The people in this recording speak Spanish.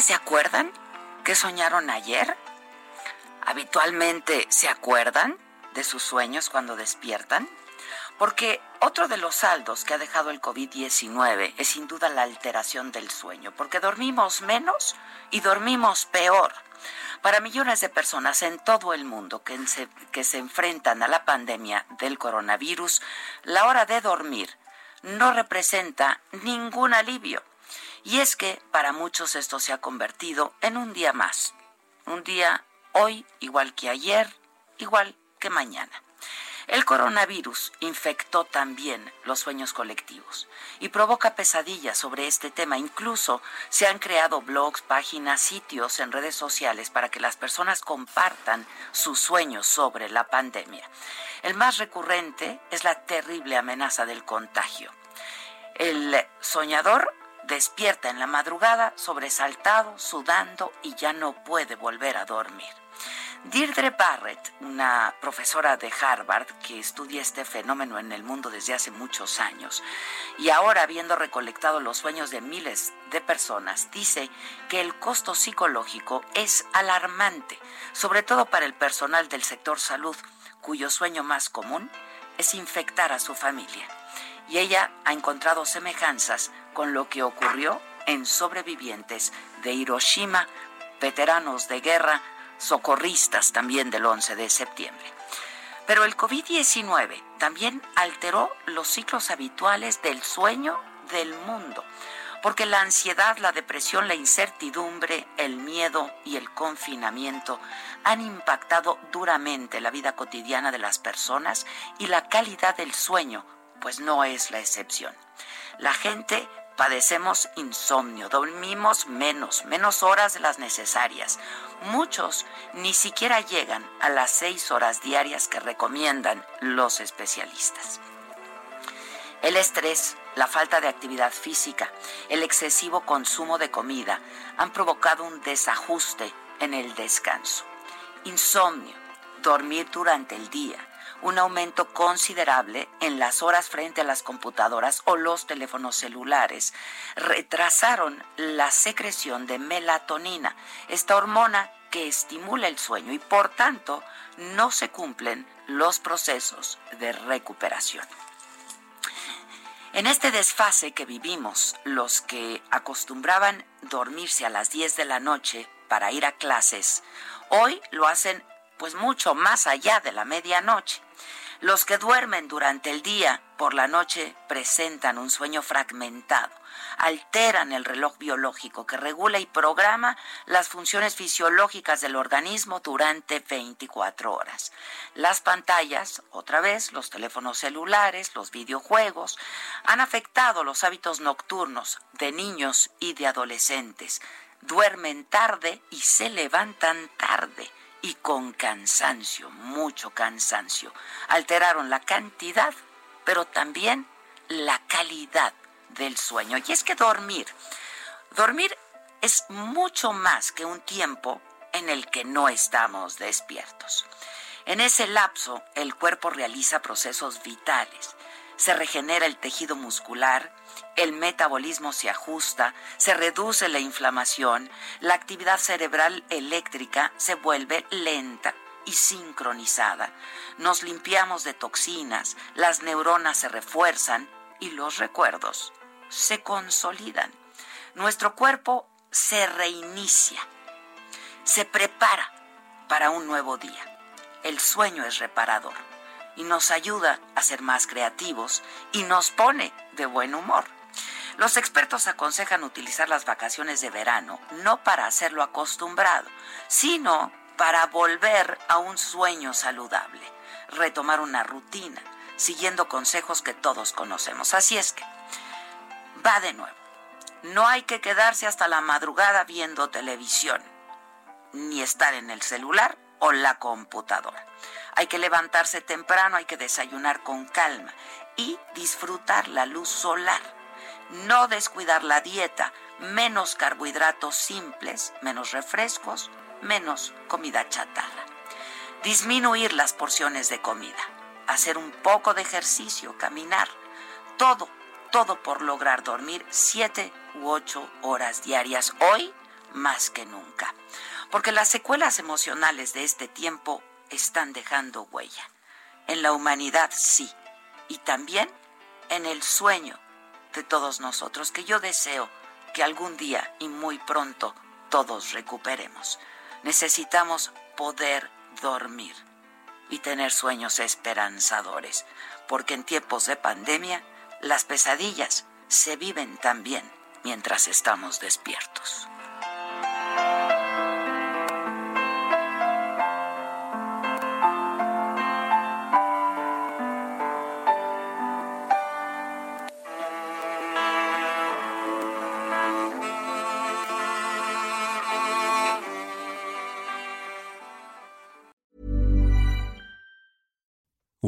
¿Ustedes se acuerdan qué soñaron ayer? ¿Habitualmente se acuerdan de sus sueños cuando despiertan? Porque otro de los saldos que ha dejado el COVID-19 es sin duda la alteración del sueño, porque dormimos menos y dormimos peor. Para millones de personas en todo el mundo que se, que se enfrentan a la pandemia del coronavirus, la hora de dormir no representa ningún alivio. Y es que para muchos esto se ha convertido en un día más. Un día hoy igual que ayer, igual que mañana. El coronavirus infectó también los sueños colectivos y provoca pesadillas sobre este tema. Incluso se han creado blogs, páginas, sitios en redes sociales para que las personas compartan sus sueños sobre la pandemia. El más recurrente es la terrible amenaza del contagio. El soñador despierta en la madrugada sobresaltado, sudando y ya no puede volver a dormir. Deirdre Barrett, una profesora de Harvard que estudia este fenómeno en el mundo desde hace muchos años y ahora habiendo recolectado los sueños de miles de personas, dice que el costo psicológico es alarmante, sobre todo para el personal del sector salud, cuyo sueño más común es infectar a su familia. Y ella ha encontrado semejanzas con lo que ocurrió en sobrevivientes de Hiroshima, veteranos de guerra, socorristas también del 11 de septiembre. Pero el COVID-19 también alteró los ciclos habituales del sueño del mundo, porque la ansiedad, la depresión, la incertidumbre, el miedo y el confinamiento han impactado duramente la vida cotidiana de las personas y la calidad del sueño, pues no es la excepción. La gente padecemos insomnio, dormimos menos, menos horas de las necesarias. Muchos ni siquiera llegan a las seis horas diarias que recomiendan los especialistas. El estrés, la falta de actividad física, el excesivo consumo de comida han provocado un desajuste en el descanso. Insomnio, dormir durante el día, un aumento considerable en las horas frente a las computadoras o los teléfonos celulares. Retrasaron la secreción de melatonina, esta hormona que estimula el sueño y por tanto no se cumplen los procesos de recuperación. En este desfase que vivimos, los que acostumbraban dormirse a las 10 de la noche para ir a clases, hoy lo hacen pues mucho más allá de la medianoche. Los que duermen durante el día por la noche presentan un sueño fragmentado, alteran el reloj biológico que regula y programa las funciones fisiológicas del organismo durante 24 horas. Las pantallas, otra vez, los teléfonos celulares, los videojuegos, han afectado los hábitos nocturnos de niños y de adolescentes. Duermen tarde y se levantan tarde y con cansancio, mucho cansancio. Alteraron la cantidad, pero también la calidad del sueño. Y es que dormir, dormir es mucho más que un tiempo en el que no estamos despiertos. En ese lapso, el cuerpo realiza procesos vitales. Se regenera el tejido muscular, el metabolismo se ajusta, se reduce la inflamación, la actividad cerebral eléctrica se vuelve lenta y sincronizada. Nos limpiamos de toxinas, las neuronas se refuerzan y los recuerdos se consolidan. Nuestro cuerpo se reinicia, se prepara para un nuevo día. El sueño es reparador y nos ayuda a ser más creativos y nos pone de buen humor. Los expertos aconsejan utilizar las vacaciones de verano no para hacerlo acostumbrado, sino para volver a un sueño saludable, retomar una rutina, siguiendo consejos que todos conocemos. Así es que, va de nuevo. No hay que quedarse hasta la madrugada viendo televisión, ni estar en el celular o la computadora. Hay que levantarse temprano, hay que desayunar con calma y disfrutar la luz solar. No descuidar la dieta, menos carbohidratos simples, menos refrescos, menos comida chatarra. Disminuir las porciones de comida, hacer un poco de ejercicio, caminar, todo, todo por lograr dormir siete u ocho horas diarias hoy más que nunca. Porque las secuelas emocionales de este tiempo están dejando huella. En la humanidad sí, y también en el sueño de todos nosotros, que yo deseo que algún día y muy pronto todos recuperemos. Necesitamos poder dormir y tener sueños esperanzadores, porque en tiempos de pandemia las pesadillas se viven también mientras estamos despiertos.